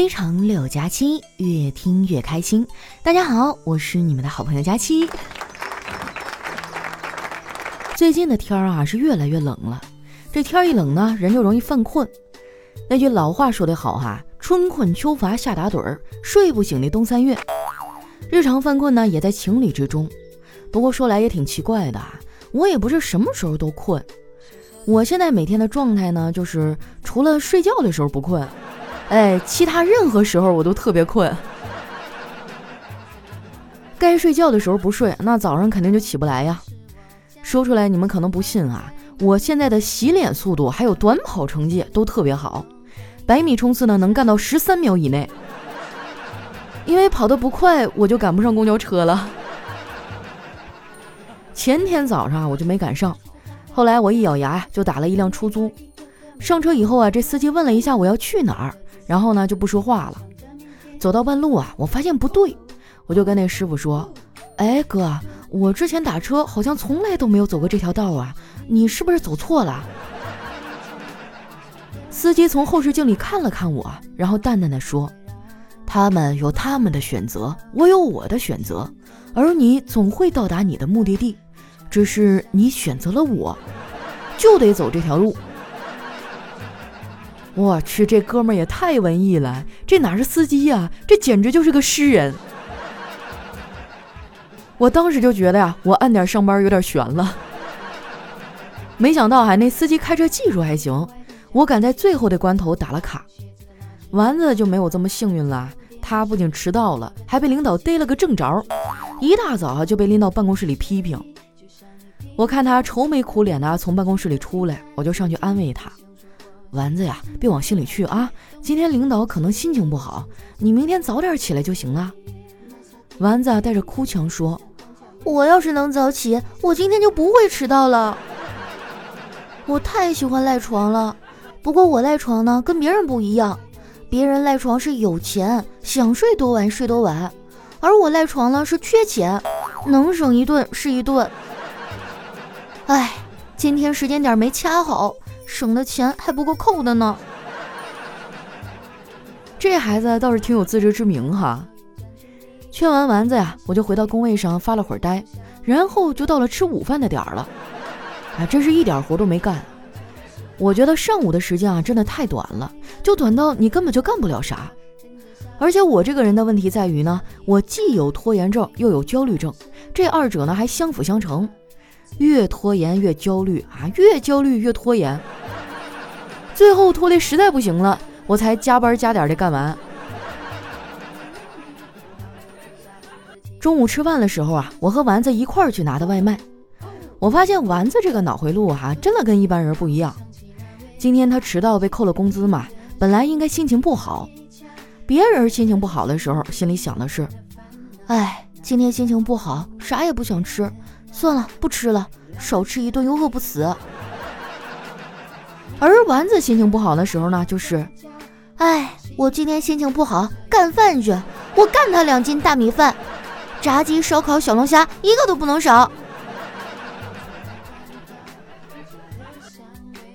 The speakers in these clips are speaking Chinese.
非常六加七，越听越开心。大家好，我是你们的好朋友佳期。最近的天儿啊是越来越冷了，这天一冷呢，人就容易犯困。那句老话说得好哈，春困秋乏夏打盹儿，睡不醒的冬三月。日常犯困呢也在情理之中。不过说来也挺奇怪的，我也不是什么时候都困。我现在每天的状态呢，就是除了睡觉的时候不困。哎，其他任何时候我都特别困。该睡觉的时候不睡，那早上肯定就起不来呀。说出来你们可能不信啊，我现在的洗脸速度还有短跑成绩都特别好，百米冲刺呢能干到十三秒以内。因为跑得不快，我就赶不上公交车了。前天早上我就没赶上，后来我一咬牙就打了一辆出租。上车以后啊，这司机问了一下我要去哪儿。然后呢，就不说话了。走到半路啊，我发现不对，我就跟那师傅说：“哎哥，我之前打车好像从来都没有走过这条道啊，你是不是走错了？”司机从后视镜里看了看我，然后淡淡的说：“他们有他们的选择，我有我的选择，而你总会到达你的目的地，只是你选择了我，就得走这条路。”我去，这哥们儿也太文艺了，这哪是司机呀，这简直就是个诗人。我当时就觉得呀，我按点上班有点悬了。没想到哈，那司机开车技术还行，我赶在最后的关头打了卡。丸子就没有这么幸运了，他不仅迟到了，还被领导逮了个正着，一大早就被拎到办公室里批评。我看他愁眉苦脸的从办公室里出来，我就上去安慰他。丸子呀，别往心里去啊！今天领导可能心情不好，你明天早点起来就行了。丸子带着哭腔说：“我要是能早起，我今天就不会迟到了。我太喜欢赖床了，不过我赖床呢，跟别人不一样。别人赖床是有钱，想睡多晚睡多晚，而我赖床呢是缺钱，能省一顿是一顿。哎，今天时间点没掐好。”省的钱还不够扣的呢。这孩子倒是挺有自知之明哈。劝完丸子呀，我就回到工位上发了会儿呆，然后就到了吃午饭的点儿了。啊，真是一点活都没干。我觉得上午的时间啊，真的太短了，就短到你根本就干不了啥。而且我这个人的问题在于呢，我既有拖延症，又有焦虑症，这二者呢还相辅相成。越拖延越焦虑啊，越焦虑越拖延，最后拖的实在不行了，我才加班加点的干完。中午吃饭的时候啊，我和丸子一块儿去拿的外卖，我发现丸子这个脑回路哈，真的跟一般人不一样。今天他迟到被扣了工资嘛，本来应该心情不好。别人心情不好的时候，心里想的是，哎，今天心情不好，啥也不想吃。算了，不吃了，少吃一顿又饿不死。而丸子心情不好的时候呢，就是，哎，我今天心情不好，干饭去，我干他两斤大米饭，炸鸡、烧烤、小龙虾，一个都不能少。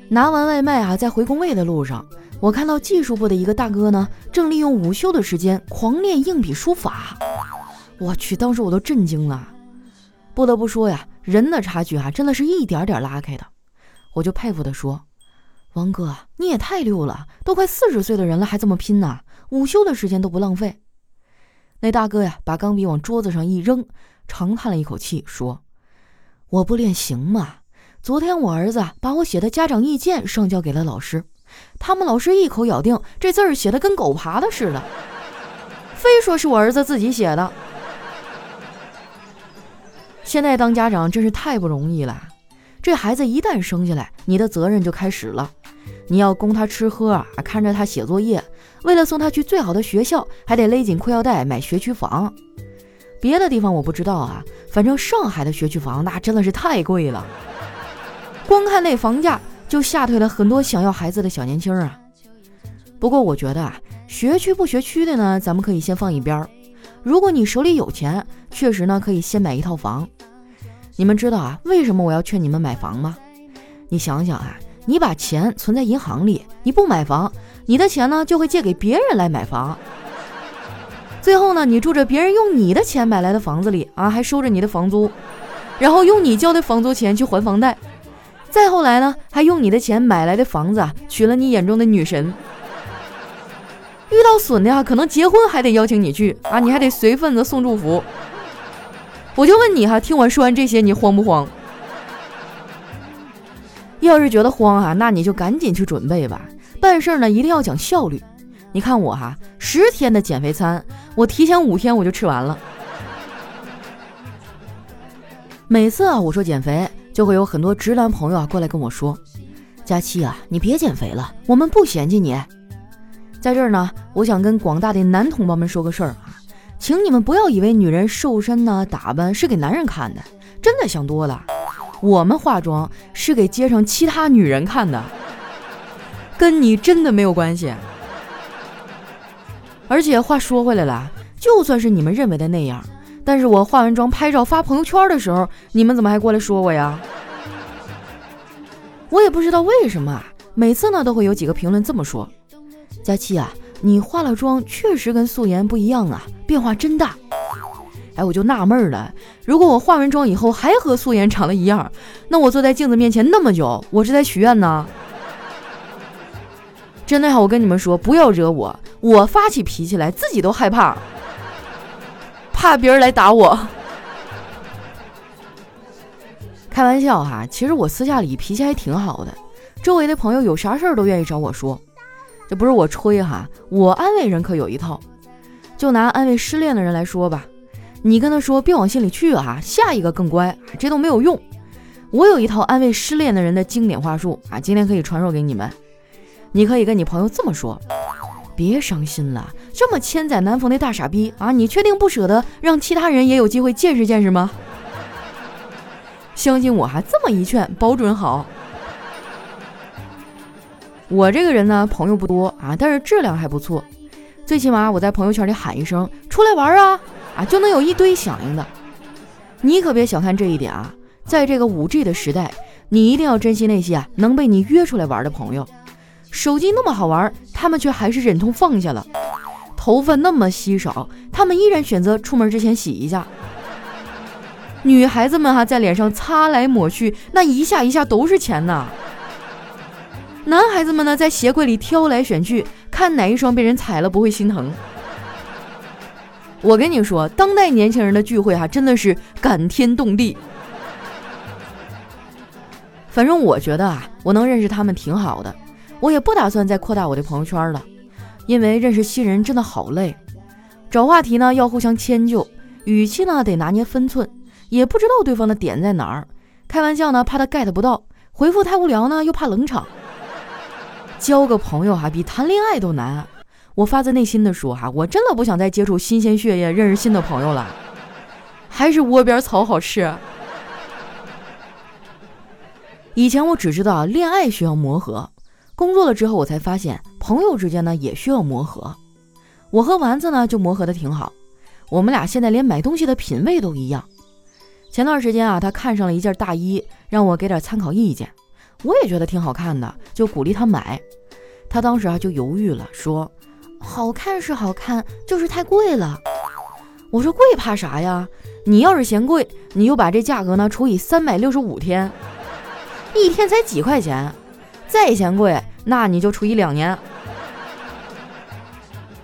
拿完外卖啊，在回工位的路上，我看到技术部的一个大哥呢，正利用午休的时间狂练硬笔书法。我去，当时我都震惊了。不得不说呀，人的差距啊，真的是一点点拉开的。我就佩服的说：“王哥，你也太溜了，都快四十岁的人了，还这么拼呢，午休的时间都不浪费。”那大哥呀，把钢笔往桌子上一扔，长叹了一口气，说：“我不练行吗？昨天我儿子把我写的家长意见上交给了老师，他们老师一口咬定这字儿写的跟狗爬的似的，非说是我儿子自己写的。”现在当家长真是太不容易了，这孩子一旦生下来，你的责任就开始了。你要供他吃喝啊，看着他写作业，为了送他去最好的学校，还得勒紧裤腰带买学区房。别的地方我不知道啊，反正上海的学区房那真的是太贵了，光看那房价就吓退了很多想要孩子的小年轻啊。不过我觉得啊，学区不学区的呢，咱们可以先放一边儿。如果你手里有钱，确实呢可以先买一套房。你们知道啊，为什么我要劝你们买房吗？你想想啊，你把钱存在银行里，你不买房，你的钱呢就会借给别人来买房。最后呢，你住着别人用你的钱买来的房子里啊，还收着你的房租，然后用你交的房租钱去还房贷。再后来呢，还用你的钱买来的房子娶了你眼中的女神。遇到损的呀，可能结婚还得邀请你去啊，你还得随份子送祝福。我就问你哈，听我说完这些，你慌不慌？要是觉得慌哈，那你就赶紧去准备吧。办事呢，一定要讲效率。你看我哈，十天的减肥餐，我提前五天我就吃完了。每次啊，我说减肥，就会有很多直男朋友啊过来跟我说：“佳期啊，你别减肥了，我们不嫌弃你。”在这儿呢，我想跟广大的男同胞们说个事儿啊，请你们不要以为女人瘦身呢、打扮是给男人看的，真的想多了。我们化妆是给街上其他女人看的，跟你真的没有关系。而且话说回来了，就算是你们认为的那样，但是我化完妆拍照发朋友圈的时候，你们怎么还过来说我呀？我也不知道为什么啊，每次呢都会有几个评论这么说：“佳期啊，你化了妆确实跟素颜不一样啊，变化真大。”哎，我就纳闷了，如果我化完妆以后还和素颜长得一样，那我坐在镜子面前那么久，我是在许愿呢？真的呀，我跟你们说，不要惹我。我发起脾气来，自己都害怕，怕别人来打我。开玩笑哈，其实我私下里脾气还挺好的，周围的朋友有啥事儿都愿意找我说。这不是我吹哈，我安慰人可有一套。就拿安慰失恋的人来说吧，你跟他说别往心里去啊，下一个更乖，这都没有用。我有一套安慰失恋的人的经典话术啊，今天可以传授给你们。你可以跟你朋友这么说。别伤心了，这么千载难逢的大傻逼啊！你确定不舍得让其他人也有机会见识见识吗？相信我哈，这么一劝，保准好。我这个人呢，朋友不多啊，但是质量还不错。最起码我在朋友圈里喊一声“出来玩啊”，啊，就能有一堆响应的。你可别小看这一点啊，在这个五 G 的时代，你一定要珍惜那些啊能被你约出来玩的朋友。手机那么好玩，他们却还是忍痛放下了。头发那么稀少，他们依然选择出门之前洗一下。女孩子们哈，在脸上擦来抹去，那一下一下都是钱呐。男孩子们呢，在鞋柜里挑来选去，看哪一双被人踩了不会心疼。我跟你说，当代年轻人的聚会哈，真的是感天动地。反正我觉得啊，我能认识他们挺好的。我也不打算再扩大我的朋友圈了，因为认识新人真的好累。找话题呢要互相迁就，语气呢得拿捏分寸，也不知道对方的点在哪儿。开玩笑呢怕他 get 不到，回复太无聊呢又怕冷场。交个朋友哈比谈恋爱都难。我发自内心的说哈，我真的不想再接触新鲜血液，认识新的朋友了。还是窝边草好吃。以前我只知道恋爱需要磨合。工作了之后，我才发现朋友之间呢也需要磨合。我和丸子呢就磨合的挺好，我们俩现在连买东西的品味都一样。前段时间啊，他看上了一件大衣，让我给点参考意见。我也觉得挺好看的，就鼓励他买。他当时啊就犹豫了，说：“好看是好看，就是太贵了。”我说：“贵怕啥呀？你要是嫌贵，你就把这价格呢除以三百六十五天，一天才几块钱。”再嫌贵，那你就除以两年。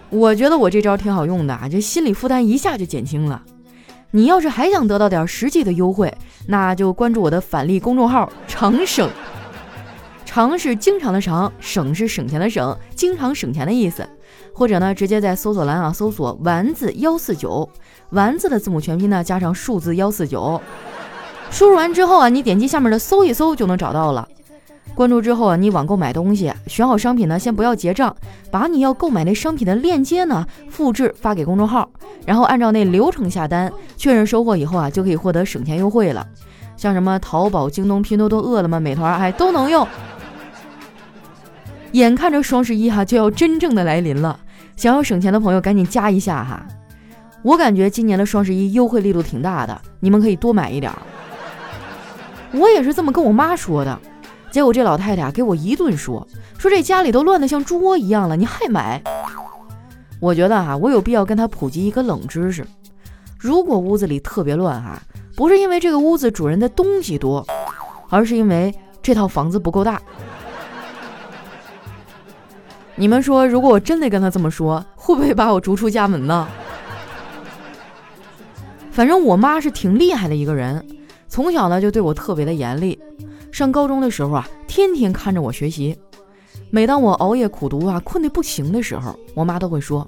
我觉得我这招挺好用的啊，这心理负担一下就减轻了。你要是还想得到点实际的优惠，那就关注我的返利公众号“常省”。常是经常的常，省是省钱的省，经常省钱的意思。或者呢，直接在搜索栏啊搜索“丸子幺四九”，丸子的字母全拼呢加上数字幺四九，输入完之后啊，你点击下面的搜一搜就能找到了。关注之后啊，你网购买东西，选好商品呢，先不要结账，把你要购买那商品的链接呢复制发给公众号，然后按照那流程下单，确认收货以后啊，就可以获得省钱优惠了。像什么淘宝、京东、拼多多、饿了么、美团，哎，都能用。眼看着双十一哈就要真正的来临了，想要省钱的朋友赶紧加一下哈。我感觉今年的双十一优惠力度挺大的，你们可以多买一点。我也是这么跟我妈说的。结果这老太太给我一顿说，说这家里都乱得像猪窝一样了，你还买？我觉得啊，我有必要跟她普及一个冷知识：如果屋子里特别乱哈，不是因为这个屋子主人的东西多，而是因为这套房子不够大。你们说，如果我真的跟他这么说，会不会把我逐出家门呢？反正我妈是挺厉害的一个人，从小呢就对我特别的严厉。上高中的时候啊，天天看着我学习。每当我熬夜苦读啊，困得不行的时候，我妈都会说：“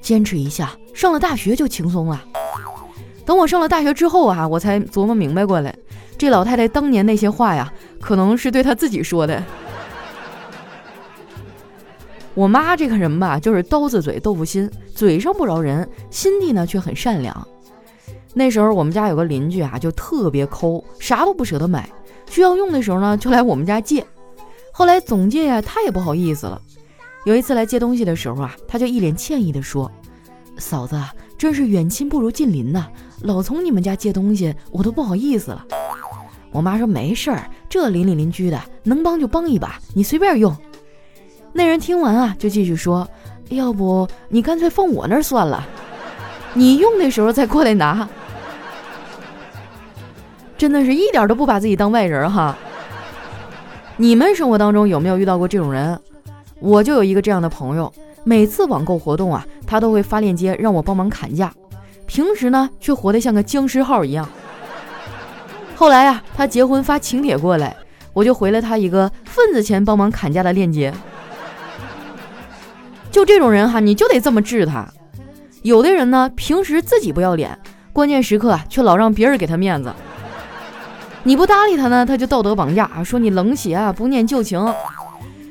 坚持一下，上了大学就轻松了。”等我上了大学之后啊，我才琢磨明白过来，这老太太当年那些话呀，可能是对她自己说的。我妈这个人吧，就是刀子嘴豆腐心，嘴上不饶人，心地呢却很善良。那时候我们家有个邻居啊，就特别抠，啥都不舍得买，需要用的时候呢，就来我们家借。后来总借呀，他也不好意思了。有一次来借东西的时候啊，他就一脸歉意地说：“嫂子，真是远亲不如近邻呐，老从你们家借东西，我都不好意思了。”我妈说：“没事儿，这邻里邻居的，能帮就帮一把，你随便用。”那人听完啊，就继续说：“要不你干脆放我那儿算了，你用的时候再过来拿。”真的是一点都不把自己当外人哈。你们生活当中有没有遇到过这种人？我就有一个这样的朋友，每次网购活动啊，他都会发链接让我帮忙砍价，平时呢却活得像个僵尸号一样。后来啊，他结婚发请帖过来，我就回了他一个份子钱帮忙砍价的链接。就这种人哈，你就得这么治他。有的人呢，平时自己不要脸，关键时刻，却老让别人给他面子。你不搭理他呢，他就道德绑架说你冷血啊，不念旧情。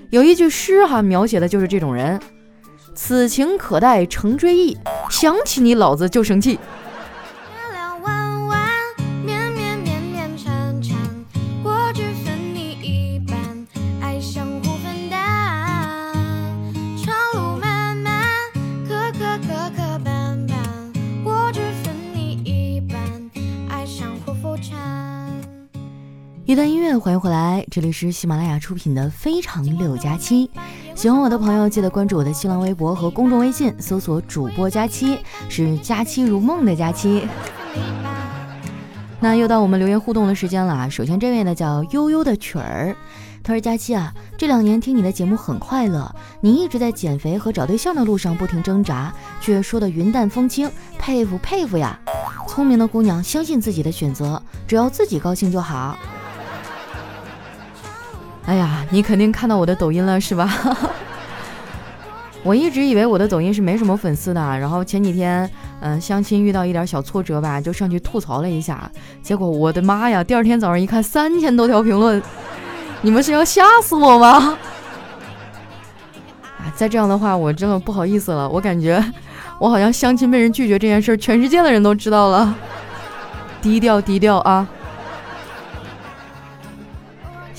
有一句诗哈，描写的就是这种人：此情可待成追忆，想起你老子就生气。一段音乐，欢迎回来，这里是喜马拉雅出品的《非常六加七》。喜欢我的朋友，记得关注我的新浪微博和公众微信，搜索主播佳期，是佳期如梦的佳期。那又到我们留言互动的时间了啊。首先这位呢叫悠悠的曲儿，他说：佳期啊，这两年听你的节目很快乐，你一直在减肥和找对象的路上不停挣扎，却说的云淡风轻，佩服佩服呀！聪明的姑娘，相信自己的选择，只要自己高兴就好。哎呀，你肯定看到我的抖音了是吧？我一直以为我的抖音是没什么粉丝的，然后前几天，嗯，相亲遇到一点小挫折吧，就上去吐槽了一下，结果我的妈呀，第二天早上一看，三千多条评论，你们是要吓死我吗？啊，再这样的话，我真的不好意思了，我感觉我好像相亲被人拒绝这件事，全世界的人都知道了，低调低调啊。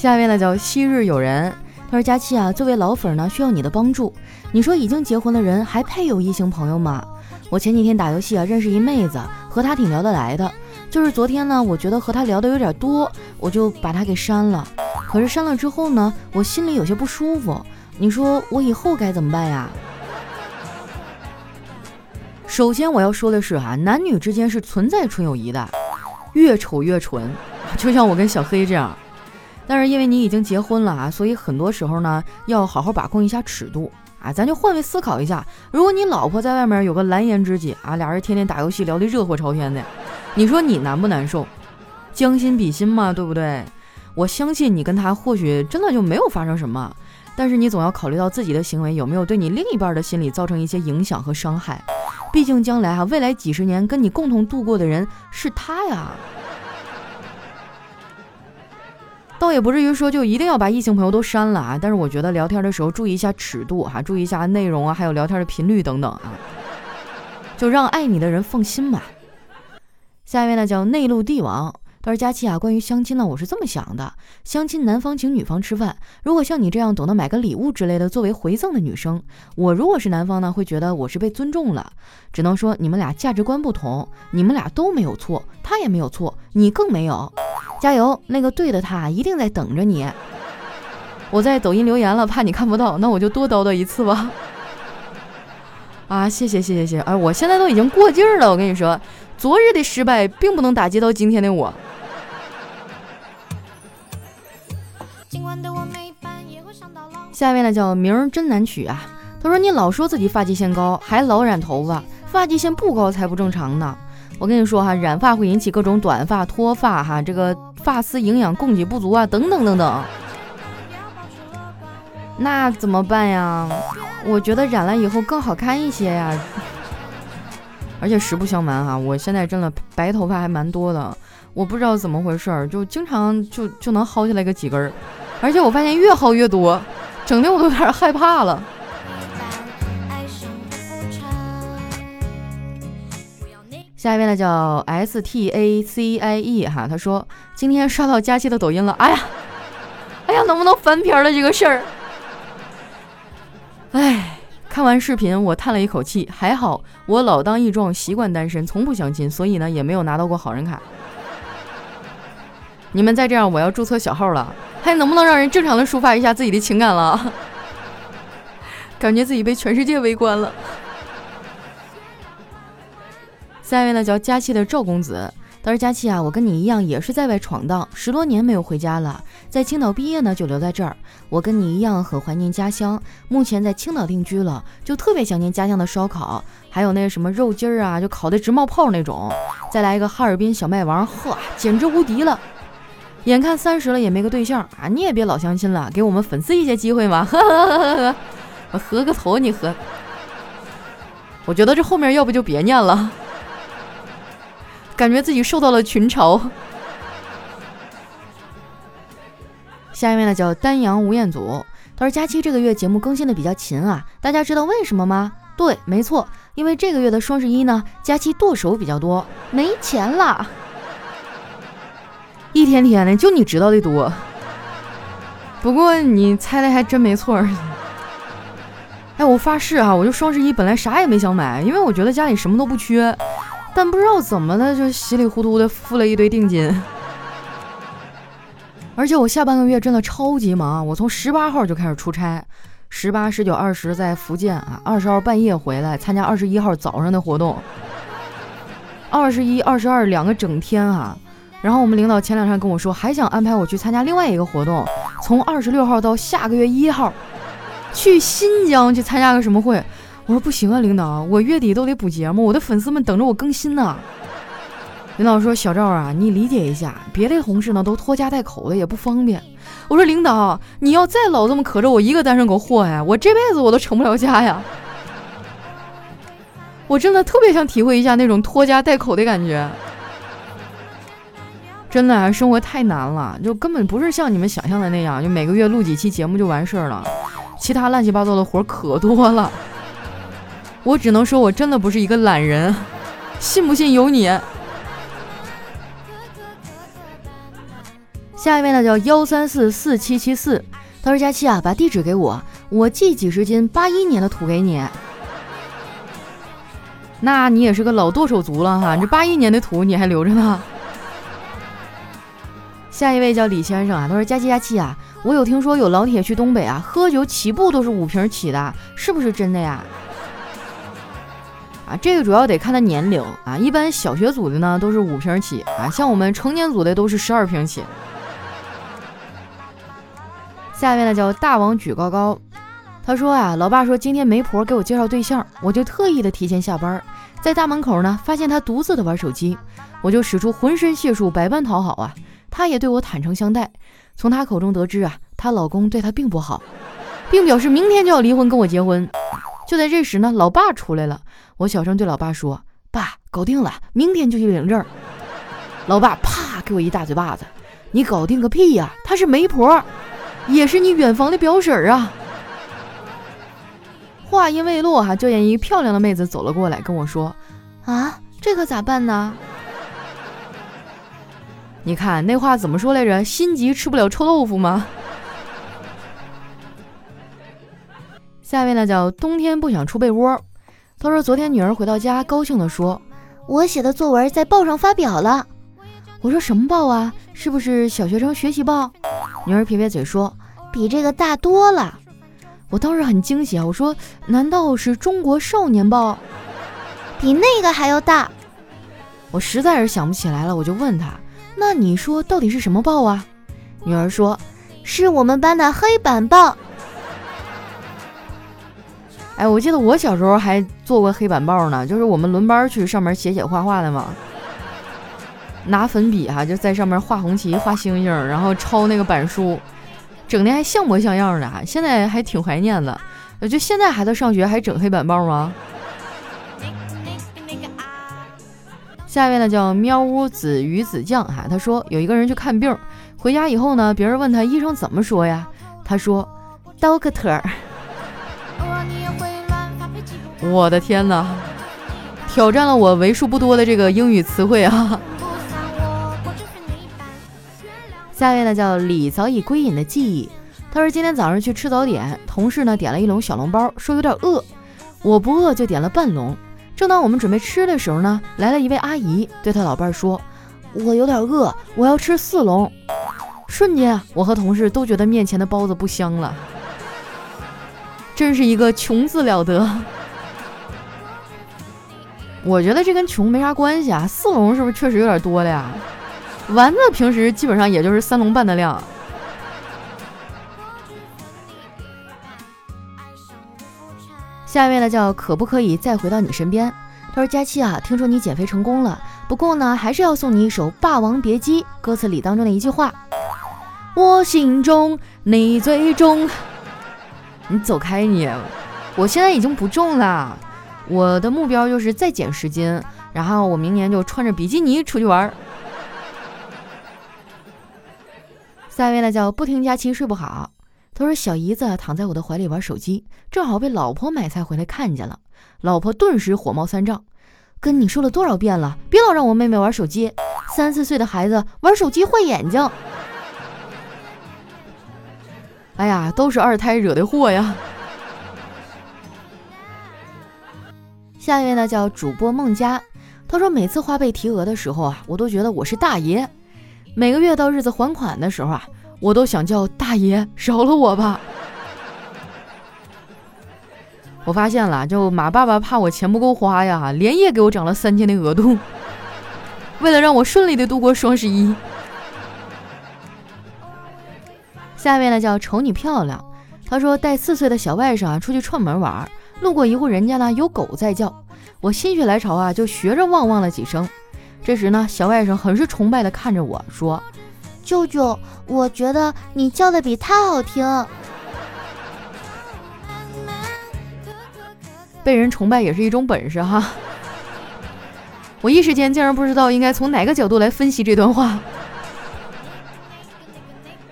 下面呢叫昔日友人，他说：“佳期啊，作为老粉呢，需要你的帮助。你说已经结婚的人还配有异性朋友吗？我前几天打游戏啊，认识一妹子，和她挺聊得来的。就是昨天呢，我觉得和她聊的有点多，我就把她给删了。可是删了之后呢，我心里有些不舒服。你说我以后该怎么办呀？首先我要说的是啊，男女之间是存在纯友谊的，越丑越纯，就像我跟小黑这样。”但是因为你已经结婚了啊，所以很多时候呢，要好好把控一下尺度啊。咱就换位思考一下，如果你老婆在外面有个蓝颜知己啊，俩人天天打游戏聊得热火朝天的，你说你难不难受？将心比心嘛，对不对？我相信你跟他或许真的就没有发生什么，但是你总要考虑到自己的行为有没有对你另一半的心理造成一些影响和伤害。毕竟将来哈，未来几十年跟你共同度过的人是他呀。倒也不至于说就一定要把异性朋友都删了啊，但是我觉得聊天的时候注意一下尺度哈，注意一下内容啊，还有聊天的频率等等啊，就让爱你的人放心嘛。下一位呢叫内陆帝王，他说佳期啊，关于相亲呢，我是这么想的，相亲男方请女方吃饭，如果像你这样懂得买个礼物之类的作为回赠的女生，我如果是男方呢，会觉得我是被尊重了。只能说你们俩价值观不同，你们俩都没有错，他也没有错，你更没有。加油，那个对的他一定在等着你。我在抖音留言了，怕你看不到，那我就多叨叨一次吧。啊，谢谢谢谢谢谢！哎，我现在都已经过劲儿了，我跟你说，昨日的失败并不能打击到今天的我。下一位呢叫名儿真难取啊，他说你老说自己发际线高，还老染头发，发际线不高才不正常呢。我跟你说哈，染发会引起各种短发、脱发哈，这个发丝营养供给不足啊，等等等等。那怎么办呀？我觉得染了以后更好看一些呀，而且实不相瞒哈，我现在真的白头发还蛮多的，我不知道怎么回事儿，就经常就就能薅下来个几根儿，而且我发现越薅越多，整的我都有点害怕了。下一位呢叫 S T A C I E 哈，他说今天刷到佳期的抖音了，哎呀，哎呀，能不能翻篇了这个事儿？哎，看完视频我叹了一口气，还好我老当益壮，习惯单身，从不相亲，所以呢也没有拿到过好人卡。你们再这样，我要注册小号了，还能不能让人正常的抒发一下自己的情感了？感觉自己被全世界围观了。下一位呢叫佳期的赵公子。他说：“佳期啊，我跟你一样，也是在外闯荡，十多年没有回家了。在青岛毕业呢，就留在这儿。我跟你一样，很怀念家乡。目前在青岛定居了，就特别想念家乡的烧烤，还有那什么肉筋儿啊，就烤的直冒泡那种。再来一个哈尔滨小麦王，呵，简直无敌了。眼看三十了也没个对象啊，你也别老相亲了，给我们粉丝一些机会嘛。呵呵呵呵，我合个头，你合。我觉得这后面要不就别念了。”感觉自己受到了群嘲。下一位呢叫丹阳吴彦祖，他说：“佳期这个月节目更新的比较勤啊，大家知道为什么吗？对，没错，因为这个月的双十一呢，佳期剁手比较多，没钱了。一天天的，就你知道的多。不过你猜的还真没错。哎，我发誓啊，我就双十一本来啥也没想买，因为我觉得家里什么都不缺。”但不知道怎么的，就稀里糊涂的付了一堆定金，而且我下半个月真的超级忙，我从十八号就开始出差，十八、十九、二十在福建啊，二十号半夜回来参加二十一号早上的活动，二十一、二十二两个整天啊，然后我们领导前两天跟我说，还想安排我去参加另外一个活动，从二十六号到下个月一号，去新疆去参加个什么会。我说不行啊，领导，我月底都得补节目，我的粉丝们等着我更新呢。领导说：“小赵啊，你理解一下，别的同事呢都拖家带口的，也不方便。”我说：“领导，你要再老这么可着我一个单身狗祸呀，我这辈子我都成不了家呀。”我真的特别想体会一下那种拖家带口的感觉，真的，啊生活太难了，就根本不是像你们想象的那样，就每个月录几期节目就完事儿了，其他乱七八糟的活可多了。我只能说，我真的不是一个懒人，信不信由你。下一位呢，叫幺三四四七七四，他说：“佳期啊，把地址给我，我寄几十斤八一年的土给你。”那你也是个老剁手族了哈，这八一年的土你还留着呢。下一位叫李先生啊，他说：“佳琪佳琪啊，我有听说有老铁去东北啊，喝酒起步都是五瓶起的，是不是真的呀？”啊，这个主要得看他年龄啊，一般小学组的呢都是五瓶起啊，像我们成年组的都是十二瓶起。下面呢叫大王举高高，他说啊，老爸说今天媒婆给我介绍对象，我就特意的提前下班，在大门口呢发现他独自的玩手机，我就使出浑身解数百般讨好啊，她也对我坦诚相待。从她口中得知啊，她老公对她并不好，并表示明天就要离婚跟我结婚。就在这时呢，老爸出来了。我小声对老爸说：“爸，搞定了，明天就去领证。”老爸啪给我一大嘴巴子：“你搞定个屁呀！她是媒婆，也是你远房的表婶啊！”话音未落，哈，就见一漂亮的妹子走了过来，跟我说：“啊，这可咋办呢？”你看那话怎么说来着？心急吃不了臭豆腐吗？下一位呢叫冬天不想出被窝，他说昨天女儿回到家，高兴地说：“我写的作文在报上发表了。”我说什么报啊？是不是小学生学习报？女儿撇撇嘴说：“比这个大多了。我当时很惊喜啊，我说难道是中国少年报？比那个还要大。我实在是想不起来了，我就问他，那你说到底是什么报啊？女儿说是我们班的黑板报。哎，我记得我小时候还做过黑板报呢，就是我们轮班去上面写写画画的嘛，拿粉笔哈就在上面画红旗、画星星，然后抄那个板书，整的还像模像样的。现在还挺怀念的，就现在孩子上学还整黑板报吗？下一位呢叫喵屋子鱼子酱哈，他说有一个人去看病，回家以后呢，别人问他医生怎么说呀？他说，doctor。我的天哪，挑战了我为数不多的这个英语词汇啊！下一位呢叫李早已归隐的记忆，他说今天早上去吃早点，同事呢点了一笼小笼包，说有点饿，我不饿就点了半笼。正当我们准备吃的时候呢，来了一位阿姨，对她老伴儿说：“我有点饿，我要吃四笼。”瞬间，我和同事都觉得面前的包子不香了，真是一个穷字了得。我觉得这跟穷没啥关系啊，四笼是不是确实有点多了呀？丸子平时基本上也就是三笼半的量。下一位呢叫可不可以再回到你身边？他说佳期啊，听说你减肥成功了，不过呢还是要送你一首《霸王别姬》歌词里当中的一句话：我心中你最重。你走开你，我现在已经不重了。我的目标就是再减十斤，然后我明年就穿着比基尼出去玩。下一位呢叫不听假期睡不好，他说小姨子躺在我的怀里玩手机，正好被老婆买菜回来看见了，老婆顿时火冒三丈，跟你说了多少遍了，别老让我妹妹玩手机，三四岁的孩子玩手机坏眼睛。哎呀，都是二胎惹的祸呀。下一位呢叫主播孟佳，他说每次花呗提额的时候啊，我都觉得我是大爷；每个月到日子还款的时候啊，我都想叫大爷饶了我吧。我发现了，就马爸爸怕我钱不够花呀，连夜给我涨了三千的额度，为了让我顺利的度过双十一。下一位呢叫瞅你漂亮，他说带四岁的小外甥啊出去串门玩。路过一户人家呢，有狗在叫，我心血来潮啊，就学着汪汪了几声。这时呢，小外甥很是崇拜的看着我说：“舅舅，我觉得你叫的比他好听。”被人崇拜也是一种本事哈。我一时间竟然不知道应该从哪个角度来分析这段话。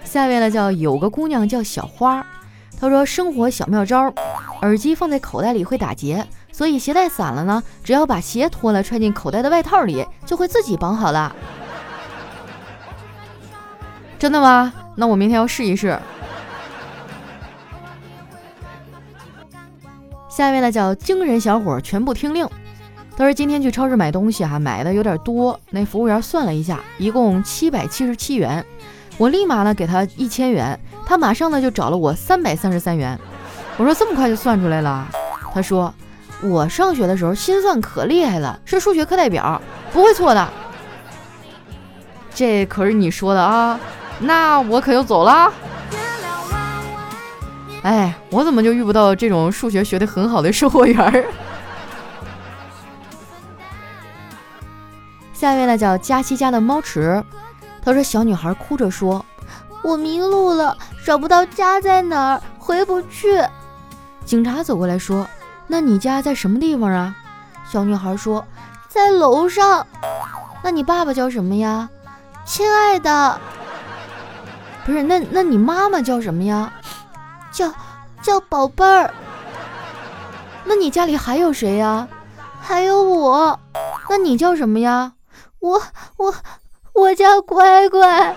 下面呢，叫有个姑娘叫小花。她说：“生活小妙招，耳机放在口袋里会打结，所以鞋带散了呢，只要把鞋脱了揣进口袋的外套里，就会自己绑好了。”真的吗？那我明天要试一试。下一位呢，叫惊人小伙，全部听令。他说：“今天去超市买东西哈，买的有点多，那服务员算了一下，一共七百七十七元。我立马呢给他一千元。”他马上呢就找了我三百三十三元，我说这么快就算出来了？他说我上学的时候心算可厉害了，是数学课代表，不会错的。这可是你说的啊，那我可就走了。哎，我怎么就遇不到这种数学学的很好的售货员？下一位呢叫佳琪家的猫池，他说小女孩哭着说。我迷路了，找不到家在哪儿，回不去。警察走过来说：“那你家在什么地方啊？”小女孩说：“在楼上。”那你爸爸叫什么呀？亲爱的。不是，那那你妈妈叫什么呀？叫叫宝贝儿。那你家里还有谁呀？还有我。那你叫什么呀？我我我叫乖乖。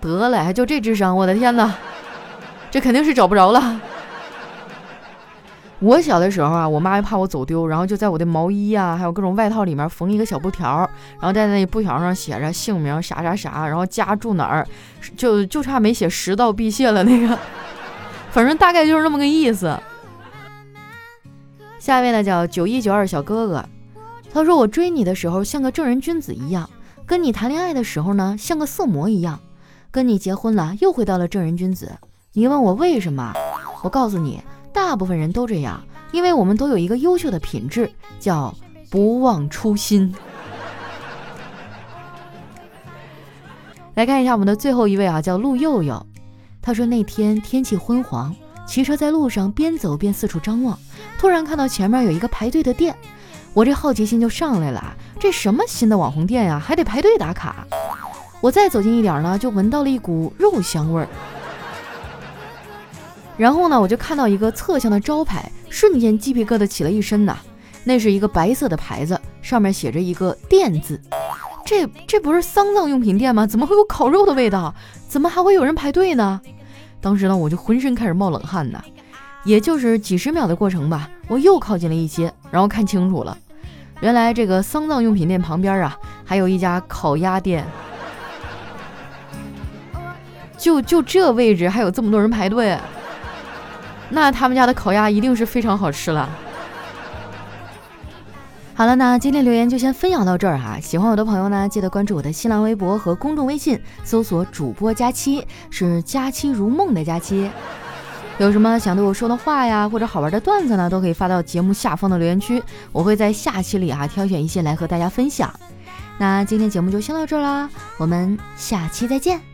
得了，就这智商，我的天哪，这肯定是找不着了。我小的时候啊，我妈还怕我走丢，然后就在我的毛衣啊，还有各种外套里面缝一个小布条，然后在那布条上写着姓名啥啥啥，然后家住哪儿，就就差没写食道辟泄了那个，反正大概就是那么个意思。下一位呢叫九一九二小哥哥，他说我追你的时候像个正人君子一样，跟你谈恋爱的时候呢像个色魔一样，跟你结婚了又回到了正人君子。你问我为什么？我告诉你。大部分人都这样，因为我们都有一个优秀的品质，叫不忘初心。来看一下我们的最后一位啊，叫陆佑佑。他说那天天气昏黄，骑车在路上边走边四处张望，突然看到前面有一个排队的店，我这好奇心就上来了。这什么新的网红店呀，还得排队打卡？我再走近一点呢，就闻到了一股肉香味儿。然后呢，我就看到一个侧向的招牌，瞬间鸡皮疙瘩起了一身呐。那是一个白色的牌子，上面写着一个“店”字。这这不是丧葬用品店吗？怎么会有烤肉的味道？怎么还会有人排队呢？当时呢，我就浑身开始冒冷汗呐。也就是几十秒的过程吧，我又靠近了一些，然后看清楚了，原来这个丧葬用品店旁边啊，还有一家烤鸭店。就就这位置，还有这么多人排队。那他们家的烤鸭一定是非常好吃了。好了，那今天留言就先分享到这儿哈。喜欢我的朋友呢，记得关注我的新浪微博和公众微信，搜索“主播佳期”，是“佳期如梦”的佳期。有什么想对我说的话呀，或者好玩的段子呢，都可以发到节目下方的留言区，我会在下期里啊挑选一些来和大家分享。那今天节目就先到这儿啦，我们下期再见。